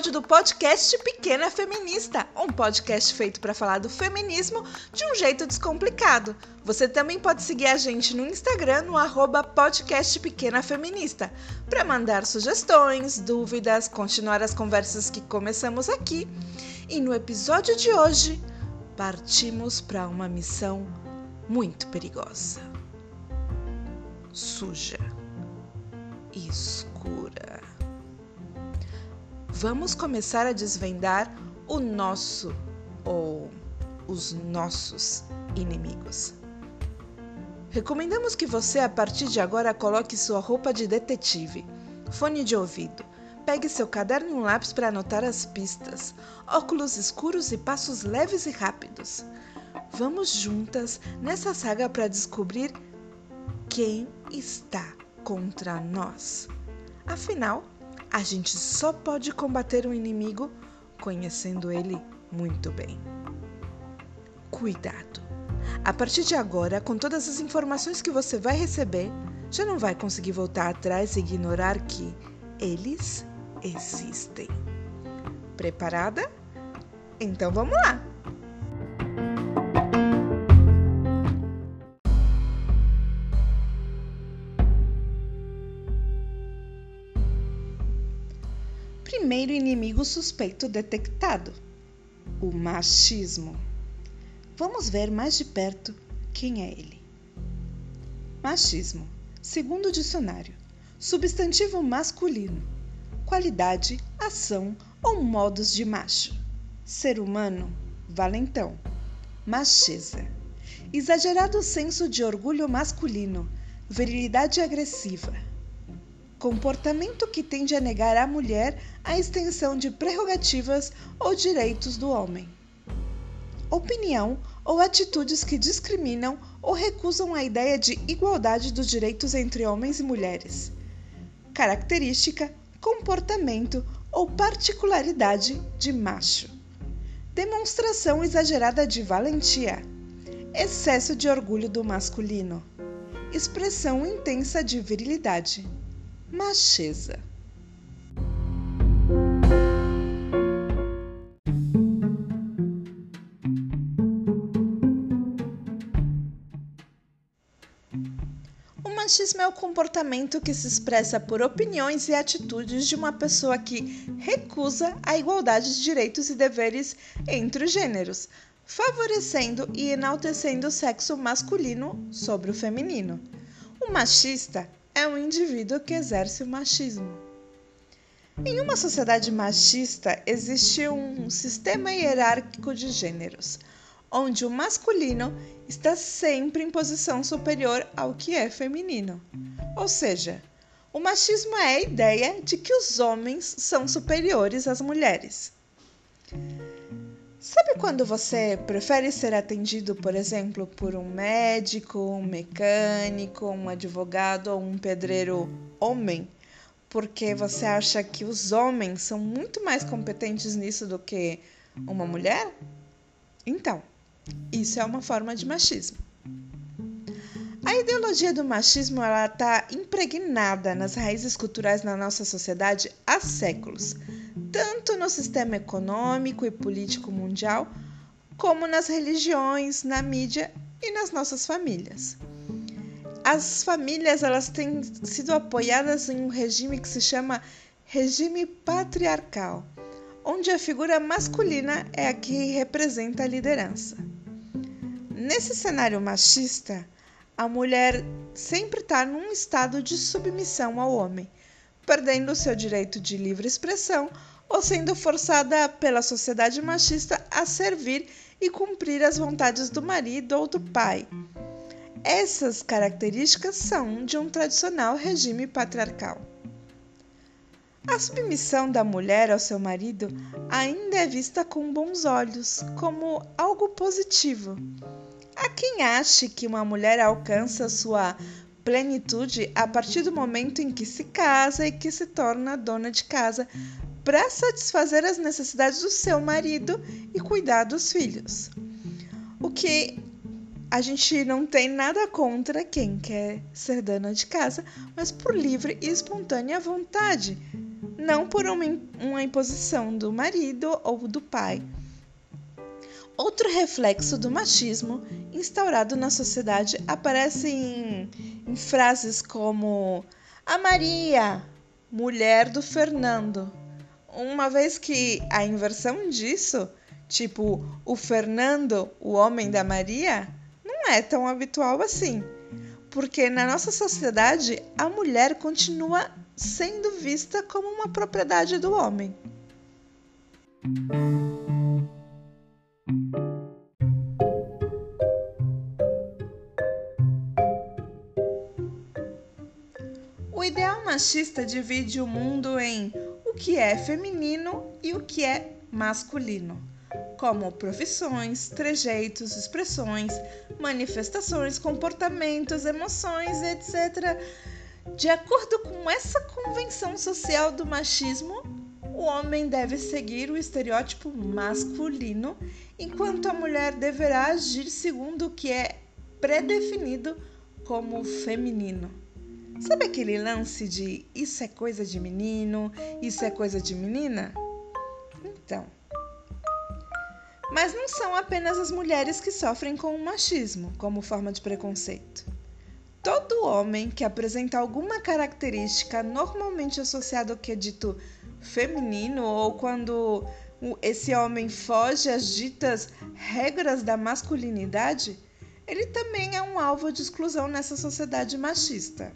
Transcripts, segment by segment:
episódio do podcast Pequena Feminista, um podcast feito para falar do feminismo de um jeito descomplicado. Você também pode seguir a gente no Instagram no arroba podcast Pequena Feminista para mandar sugestões, dúvidas, continuar as conversas que começamos aqui. E no episódio de hoje, partimos para uma missão muito perigosa. Suja escura. Vamos começar a desvendar o nosso ou os nossos inimigos. Recomendamos que você, a partir de agora, coloque sua roupa de detetive, fone de ouvido, pegue seu caderno e um lápis para anotar as pistas, óculos escuros e passos leves e rápidos. Vamos juntas nessa saga para descobrir quem está contra nós. Afinal, a gente só pode combater um inimigo conhecendo ele muito bem. Cuidado! A partir de agora, com todas as informações que você vai receber, já não vai conseguir voltar atrás e ignorar que eles existem. Preparada? Então vamos lá! Primeiro inimigo suspeito detectado: o machismo. Vamos ver mais de perto quem é ele. Machismo, segundo o dicionário, substantivo masculino, qualidade, ação ou modos de macho. Ser humano, valentão. Macheza, exagerado senso de orgulho masculino, virilidade agressiva comportamento que tende a negar à mulher a extensão de prerrogativas ou direitos do homem. Opinião ou atitudes que discriminam ou recusam a ideia de igualdade dos direitos entre homens e mulheres. Característica, comportamento ou particularidade de macho. Demonstração exagerada de valentia. Excesso de orgulho do masculino. Expressão intensa de virilidade macheza. O machismo é o comportamento que se expressa por opiniões e atitudes de uma pessoa que recusa a igualdade de direitos e deveres entre os gêneros, favorecendo e enaltecendo o sexo masculino sobre o feminino. O machista é um indivíduo que exerce o machismo. Em uma sociedade machista, existe um sistema hierárquico de gêneros, onde o masculino está sempre em posição superior ao que é feminino. Ou seja, o machismo é a ideia de que os homens são superiores às mulheres. Sabe quando você prefere ser atendido, por exemplo, por um médico, um mecânico, um advogado ou um pedreiro homem? Porque você acha que os homens são muito mais competentes nisso do que uma mulher? Então, isso é uma forma de machismo. A ideologia do machismo está impregnada nas raízes culturais na nossa sociedade há séculos tanto no sistema econômico e político mundial, como nas religiões, na mídia e nas nossas famílias. As famílias elas têm sido apoiadas em um regime que se chama regime patriarcal, onde a figura masculina é a que representa a liderança. Nesse cenário machista, a mulher sempre está num estado de submissão ao homem, perdendo seu direito de livre expressão ou sendo forçada pela sociedade machista a servir e cumprir as vontades do marido ou do pai. Essas características são de um tradicional regime patriarcal. A submissão da mulher ao seu marido ainda é vista com bons olhos, como algo positivo. Há quem ache que uma mulher alcança sua plenitude a partir do momento em que se casa e que se torna dona de casa, para satisfazer as necessidades do seu marido e cuidar dos filhos. O que a gente não tem nada contra quem quer ser dona de casa, mas por livre e espontânea vontade, não por uma, uma imposição do marido ou do pai. Outro reflexo do machismo instaurado na sociedade aparece em, em frases como a Maria, mulher do Fernando. Uma vez que a inversão disso, tipo o Fernando, o homem da Maria, não é tão habitual assim. Porque na nossa sociedade a mulher continua sendo vista como uma propriedade do homem. O ideal machista divide o mundo em o que é feminino e o que é masculino, como profissões, trejeitos, expressões, manifestações, comportamentos, emoções, etc. De acordo com essa convenção social do machismo, o homem deve seguir o estereótipo masculino, enquanto a mulher deverá agir segundo o que é predefinido como feminino. Sabe aquele lance de isso é coisa de menino, isso é coisa de menina? Então. Mas não são apenas as mulheres que sofrem com o machismo como forma de preconceito. Todo homem que apresenta alguma característica normalmente associada ao que é dito feminino ou quando esse homem foge às ditas regras da masculinidade, ele também é um alvo de exclusão nessa sociedade machista.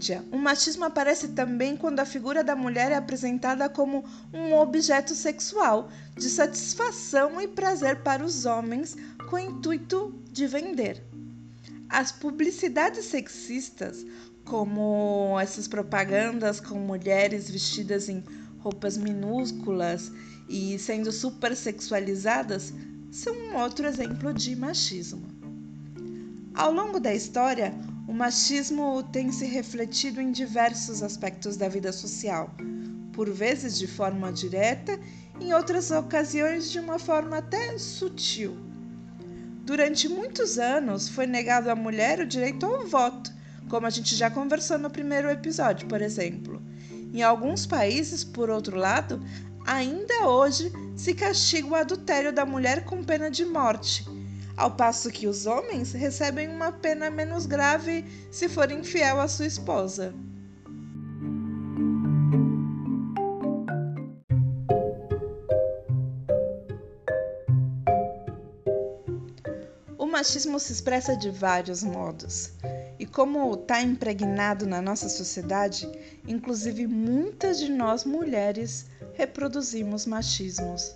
Mídia, o machismo aparece também quando a figura da mulher é apresentada como um objeto sexual de satisfação e prazer para os homens com o intuito de vender. As publicidades sexistas, como essas propagandas com mulheres vestidas em roupas minúsculas e sendo super sexualizadas, são um outro exemplo de machismo. Ao longo da história, o machismo tem se refletido em diversos aspectos da vida social, por vezes de forma direta, em outras ocasiões de uma forma até sutil. Durante muitos anos foi negado à mulher o direito ao voto, como a gente já conversou no primeiro episódio, por exemplo. Em alguns países, por outro lado, ainda hoje se castiga o adultério da mulher com pena de morte ao passo que os homens recebem uma pena menos grave se for infiel à sua esposa. O machismo se expressa de vários modos. E como está impregnado na nossa sociedade, inclusive muitas de nós mulheres reproduzimos machismos.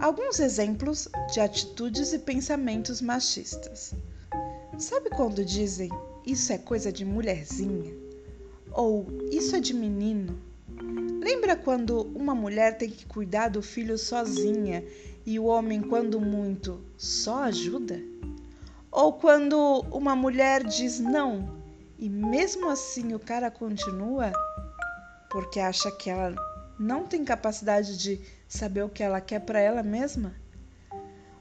Alguns exemplos de atitudes e pensamentos machistas. Sabe quando dizem isso é coisa de mulherzinha? Ou isso é de menino? Lembra quando uma mulher tem que cuidar do filho sozinha e o homem, quando muito, só ajuda? Ou quando uma mulher diz não e mesmo assim o cara continua porque acha que ela não tem capacidade de saber o que ela quer para ela mesma?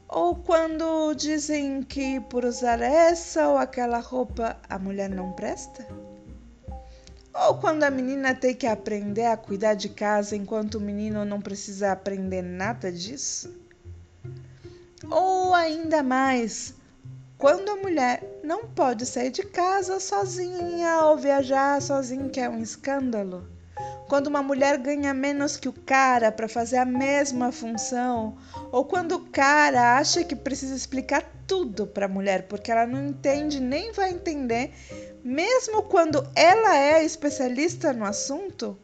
Ou quando dizem que por usar essa ou aquela roupa a mulher não presta? Ou quando a menina tem que aprender a cuidar de casa enquanto o menino não precisa aprender nada disso? Ou ainda mais, quando a mulher não pode sair de casa sozinha ou viajar sozinha, que é um escândalo? Quando uma mulher ganha menos que o cara para fazer a mesma função, ou quando o cara acha que precisa explicar tudo para a mulher porque ela não entende nem vai entender, mesmo quando ela é especialista no assunto,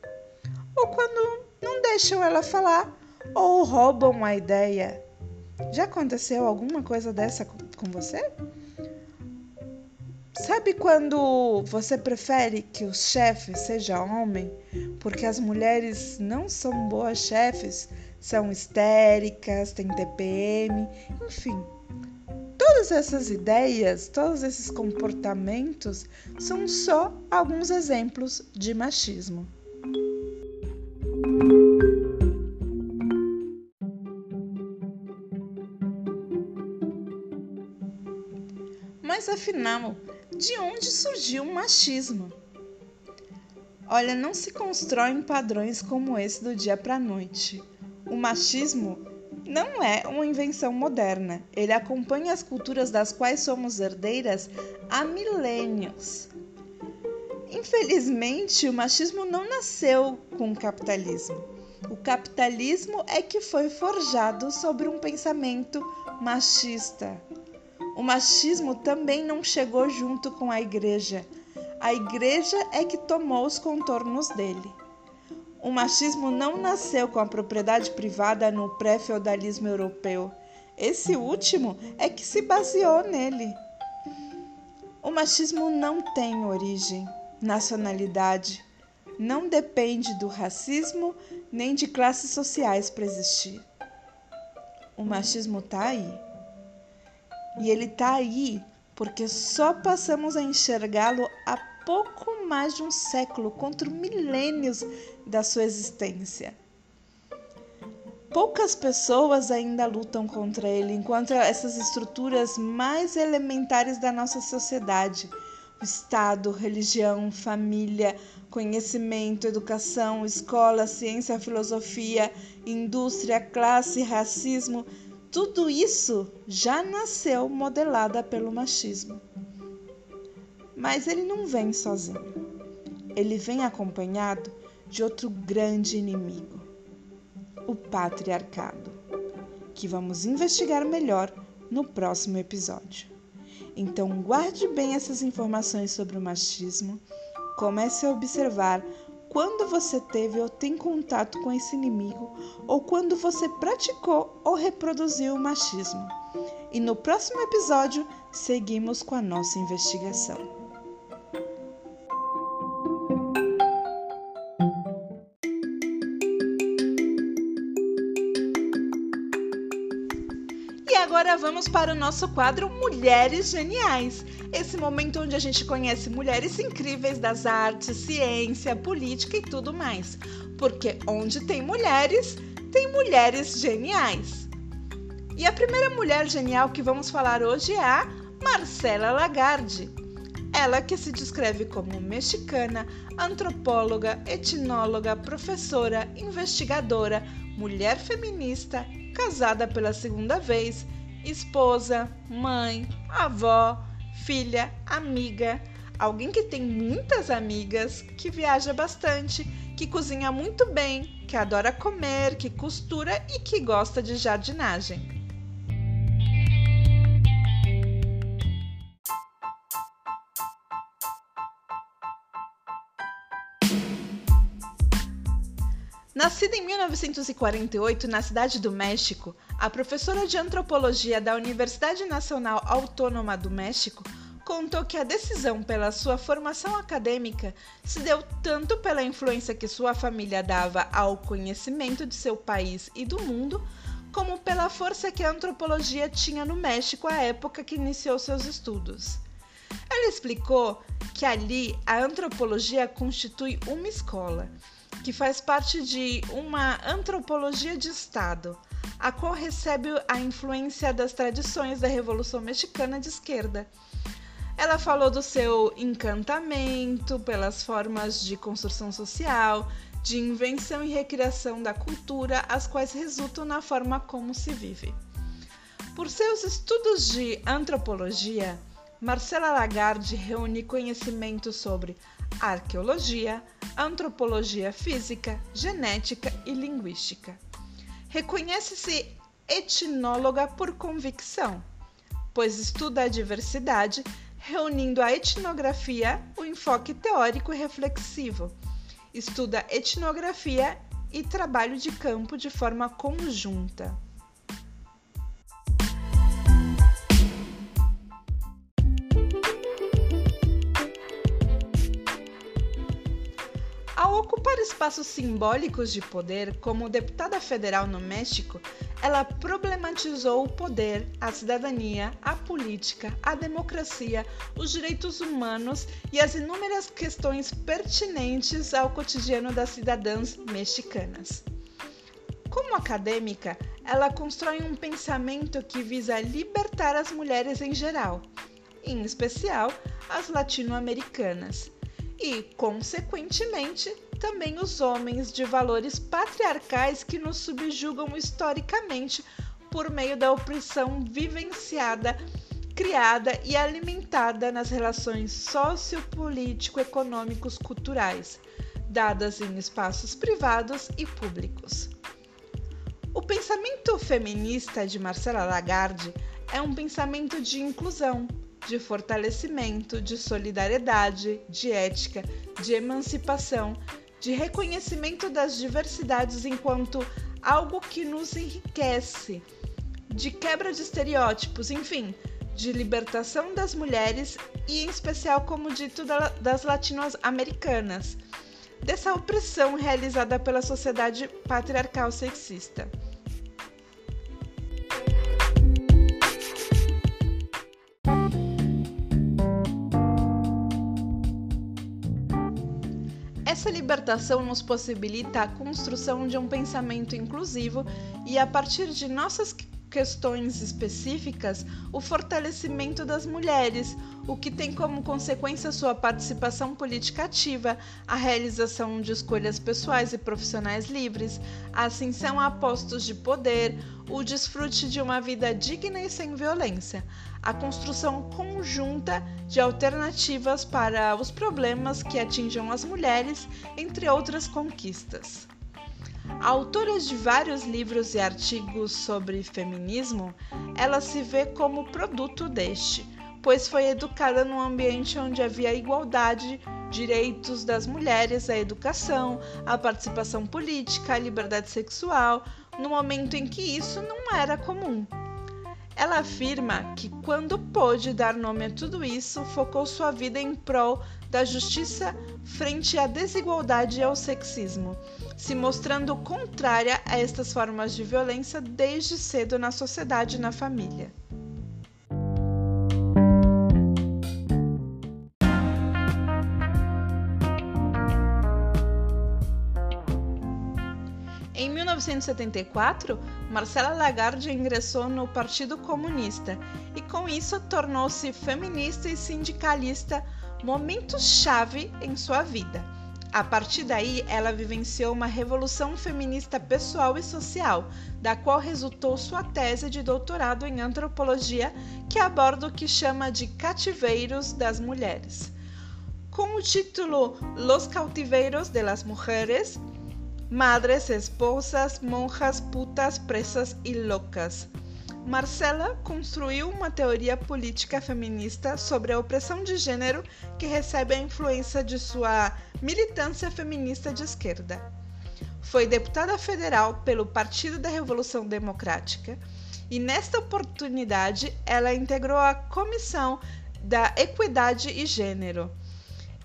ou quando não deixam ela falar ou roubam a ideia. Já aconteceu alguma coisa dessa com você? Sabe quando você prefere que o chefe seja homem porque as mulheres não são boas chefes, são histéricas, têm TPM, enfim. Todas essas ideias, todos esses comportamentos são só alguns exemplos de machismo. Mas afinal, de onde surgiu o machismo? Olha, não se constroem padrões como esse do dia para a noite. O machismo não é uma invenção moderna. Ele acompanha as culturas das quais somos herdeiras há milênios. Infelizmente, o machismo não nasceu com o capitalismo. O capitalismo é que foi forjado sobre um pensamento machista. O machismo também não chegou junto com a igreja. A igreja é que tomou os contornos dele. O machismo não nasceu com a propriedade privada no pré-feudalismo europeu. Esse último é que se baseou nele. O machismo não tem origem, nacionalidade, não depende do racismo nem de classes sociais para existir. O machismo está aí. E ele está aí porque só passamos a enxergá-lo há pouco mais de um século, contra milênios da sua existência. Poucas pessoas ainda lutam contra ele, enquanto essas estruturas mais elementares da nossa sociedade Estado, religião, família, conhecimento, educação, escola, ciência, filosofia, indústria, classe, racismo tudo isso já nasceu modelada pelo machismo. Mas ele não vem sozinho. Ele vem acompanhado de outro grande inimigo, o patriarcado, que vamos investigar melhor no próximo episódio. Então, guarde bem essas informações sobre o machismo, comece a observar quando você teve ou tem contato com esse inimigo ou quando você praticou ou reproduziu o machismo. E no próximo episódio, seguimos com a nossa investigação. Agora vamos para o nosso quadro Mulheres Geniais. Esse momento onde a gente conhece mulheres incríveis das artes, ciência, política e tudo mais. Porque onde tem mulheres, tem mulheres geniais. E a primeira mulher genial que vamos falar hoje é a Marcela Lagarde. Ela que se descreve como mexicana, antropóloga, etnóloga, professora, investigadora, mulher feminista, casada pela segunda vez, esposa, mãe, avó, filha, amiga, alguém que tem muitas amigas, que viaja bastante, que cozinha muito bem, que adora comer, que costura e que gosta de jardinagem. Nascida em 1948 na cidade do México, a professora de antropologia da Universidade Nacional Autônoma do México contou que a decisão pela sua formação acadêmica se deu tanto pela influência que sua família dava ao conhecimento de seu país e do mundo, como pela força que a antropologia tinha no México à época que iniciou seus estudos. Ela explicou que ali a antropologia constitui uma escola que faz parte de uma antropologia de Estado, a qual recebe a influência das tradições da Revolução Mexicana de esquerda. Ela falou do seu encantamento pelas formas de construção social, de invenção e recriação da cultura, as quais resultam na forma como se vive. Por seus estudos de antropologia, Marcela Lagarde reúne conhecimento sobre arqueologia, antropologia física, genética e linguística. Reconhece-se etnóloga por convicção, pois estuda a diversidade, reunindo a etnografia, o enfoque teórico e reflexivo. Estuda etnografia e trabalho de campo de forma conjunta. Ocupar espaços simbólicos de poder, como deputada federal no México, ela problematizou o poder, a cidadania, a política, a democracia, os direitos humanos e as inúmeras questões pertinentes ao cotidiano das cidadãs mexicanas. Como acadêmica, ela constrói um pensamento que visa libertar as mulheres em geral, em especial as latino-americanas, e, consequentemente, também os homens de valores patriarcais que nos subjugam historicamente por meio da opressão vivenciada, criada e alimentada nas relações sociopolítico-econômicos culturais, dadas em espaços privados e públicos. O pensamento feminista de Marcela Lagarde é um pensamento de inclusão, de fortalecimento, de solidariedade, de ética, de emancipação, de reconhecimento das diversidades enquanto algo que nos enriquece, de quebra de estereótipos, enfim, de libertação das mulheres e, em especial, como dito, das latino-americanas, dessa opressão realizada pela sociedade patriarcal sexista. Essa libertação nos possibilita a construção de um pensamento inclusivo e, a partir de nossas questões específicas, o fortalecimento das mulheres, o que tem como consequência sua participação política ativa, a realização de escolhas pessoais e profissionais livres, a ascensão a postos de poder, o desfrute de uma vida digna e sem violência, a construção conjunta de alternativas para os problemas que atinjam as mulheres, entre outras conquistas. Autora de vários livros e artigos sobre feminismo, ela se vê como produto deste, pois foi educada num ambiente onde havia igualdade, direitos das mulheres à educação, à participação política, à liberdade sexual, no momento em que isso não era comum. Ela afirma que, quando pôde dar nome a tudo isso, focou sua vida em prol da justiça frente à desigualdade e ao sexismo, se mostrando contrária a estas formas de violência desde cedo na sociedade e na família. 1974, Marcela Lagarde ingressou no Partido Comunista e, com isso, tornou-se feminista e sindicalista, momento-chave em sua vida. A partir daí, ela vivenciou uma revolução feminista pessoal e social, da qual resultou sua tese de doutorado em antropologia, que aborda o que chama de cativeiros das mulheres. Com o título Los Cautiveiros de las Mujeres, madres, esposas, monjas, putas, presas e loucas. Marcela construiu uma teoria política feminista sobre a opressão de gênero que recebe a influência de sua militância feminista de esquerda. Foi deputada federal pelo Partido da Revolução Democrática e, nesta oportunidade, ela integrou a Comissão da Equidade e Gênero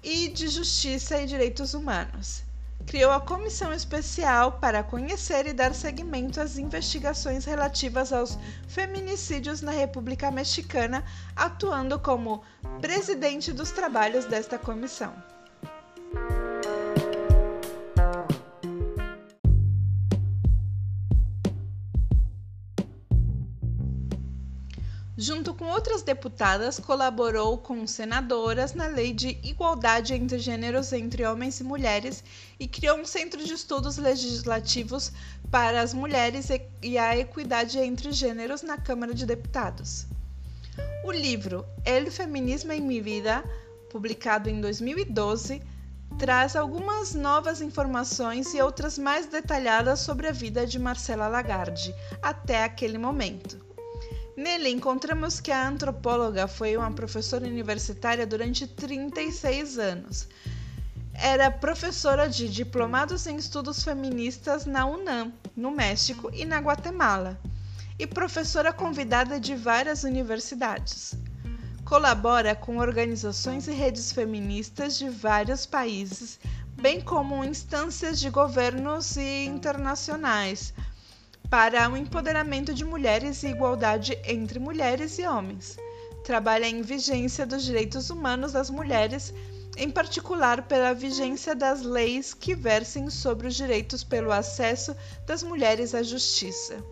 e de Justiça e Direitos Humanos criou a comissão especial para conhecer e dar seguimento às investigações relativas aos feminicídios na República Mexicana, atuando como presidente dos trabalhos desta comissão. Junto com outras deputadas, colaborou com senadoras na Lei de Igualdade entre Gêneros entre Homens e Mulheres e criou um centro de estudos legislativos para as mulheres e a equidade entre gêneros na Câmara de Deputados. O livro El Feminismo em Mi Vida, publicado em 2012, traz algumas novas informações e outras mais detalhadas sobre a vida de Marcela Lagarde até aquele momento. Nele encontramos que a antropóloga foi uma professora universitária durante 36 anos. Era professora de diplomados em estudos feministas na UNAM, no México e na Guatemala, e professora convidada de várias universidades. Colabora com organizações e redes feministas de vários países, bem como instâncias de governos e internacionais para o empoderamento de mulheres e igualdade entre mulheres e homens. Trabalha em vigência dos direitos humanos das mulheres, em particular pela vigência das leis que versem sobre os direitos pelo acesso das mulheres à justiça.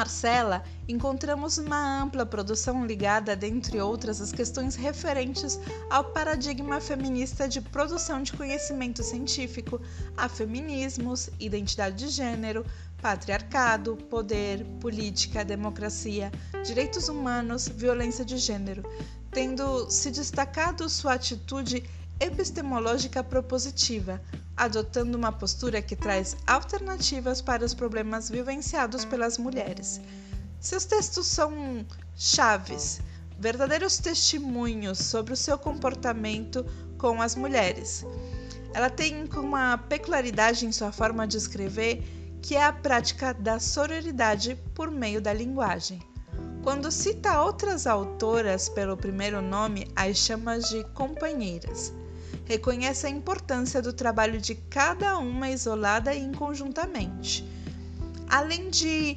Marcela, encontramos uma ampla produção ligada, dentre outras, às questões referentes ao paradigma feminista de produção de conhecimento científico, a feminismos, identidade de gênero, patriarcado, poder, política, democracia, direitos humanos, violência de gênero, tendo se destacado sua atitude epistemológica propositiva, adotando uma postura que traz alternativas para os problemas vivenciados pelas mulheres. Seus textos são chaves, verdadeiros testemunhos sobre o seu comportamento com as mulheres. Ela tem uma peculiaridade em sua forma de escrever, que é a prática da sororidade por meio da linguagem. Quando cita outras autoras pelo primeiro nome, as chama de companheiras reconhece a importância do trabalho de cada uma isolada e conjuntamente, além de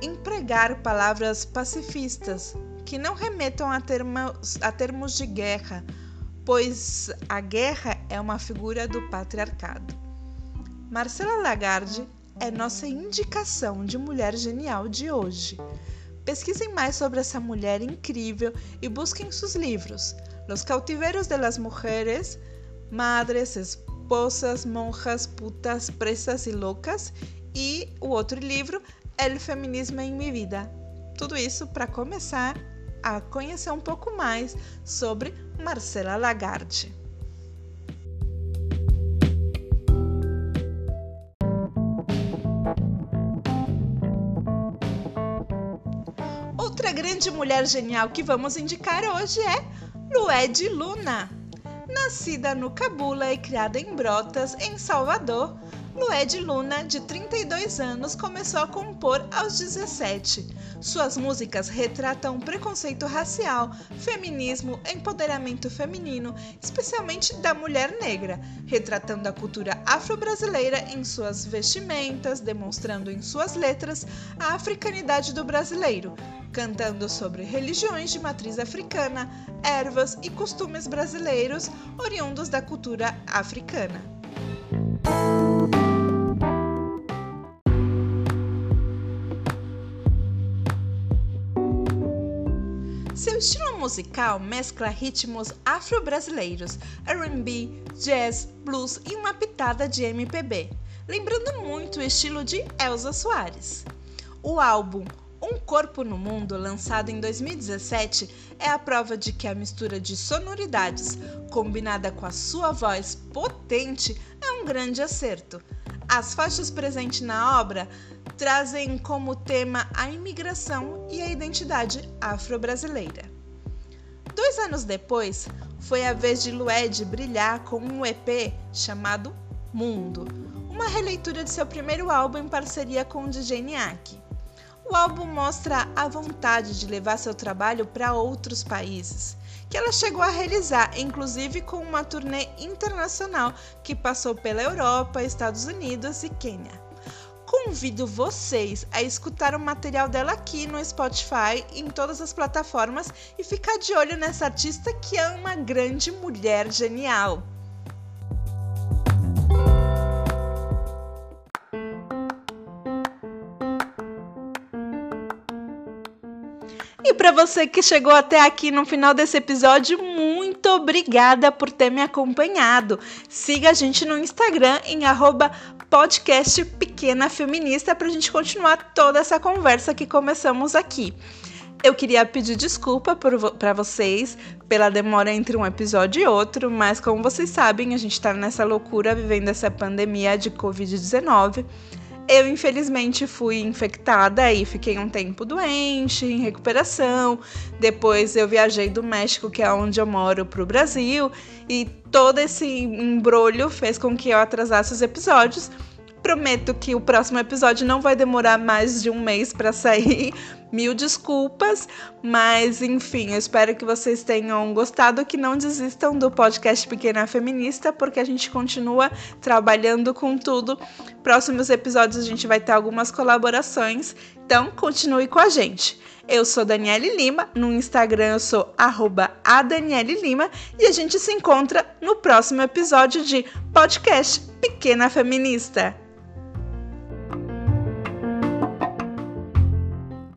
empregar palavras pacifistas que não remetam a termos, a termos de guerra, pois a guerra é uma figura do patriarcado. Marcela Lagarde é nossa indicação de mulher genial de hoje. Pesquisem mais sobre essa mulher incrível e busquem seus livros. Los cautiveros de las mujeres, Madres, Esposas, Monjas, Putas, Presas e Loucas, e o outro livro, El Feminismo em Mi Vida. Tudo isso para começar a conhecer um pouco mais sobre Marcela Lagarde. Outra grande mulher genial que vamos indicar hoje é Lued Luna. Nascida no Cabula e criada em Brotas, em Salvador, Lued Luna, de 32 anos, começou a compor aos 17. Suas músicas retratam preconceito racial, feminismo, empoderamento feminino, especialmente da mulher negra, retratando a cultura afro-brasileira em suas vestimentas, demonstrando em suas letras a africanidade do brasileiro, cantando sobre religiões de matriz africana, ervas e costumes brasileiros oriundos da cultura africana. Estilo musical mescla ritmos afro-brasileiros, R&B, jazz, blues e uma pitada de MPB, lembrando muito o estilo de Elza Soares. O álbum um Corpo no Mundo, lançado em 2017, é a prova de que a mistura de sonoridades, combinada com a sua voz potente, é um grande acerto. As faixas presentes na obra trazem como tema a imigração e a identidade afro-brasileira. Dois anos depois, foi a vez de Lued brilhar com um EP chamado Mundo, uma releitura de seu primeiro álbum em parceria com o DJ Niak. O álbum mostra a vontade de levar seu trabalho para outros países, que ela chegou a realizar, inclusive com uma turnê internacional que passou pela Europa, Estados Unidos e Quênia. Convido vocês a escutar o material dela aqui no Spotify, em todas as plataformas e ficar de olho nessa artista que é uma grande mulher genial. E para você que chegou até aqui no final desse episódio, muito obrigada por ter me acompanhado. Siga a gente no Instagram em podcast Pequena Feminista para a gente continuar toda essa conversa que começamos aqui. Eu queria pedir desculpa para vocês pela demora entre um episódio e outro, mas como vocês sabem, a gente está nessa loucura vivendo essa pandemia de Covid-19. Eu, infelizmente, fui infectada e fiquei um tempo doente, em recuperação. Depois, eu viajei do México, que é onde eu moro, para o Brasil, e todo esse embrulho fez com que eu atrasasse os episódios. prometo que o próximo episódio não vai demorar mais de um mês para sair. Mil desculpas, mas enfim, eu espero que vocês tenham gostado, que não desistam do podcast Pequena Feminista, porque a gente continua trabalhando com tudo. Próximos episódios a gente vai ter algumas colaborações, então continue com a gente. Eu sou Daniele Lima, no Instagram eu sou arroba Lima e a gente se encontra no próximo episódio de podcast Pequena Feminista.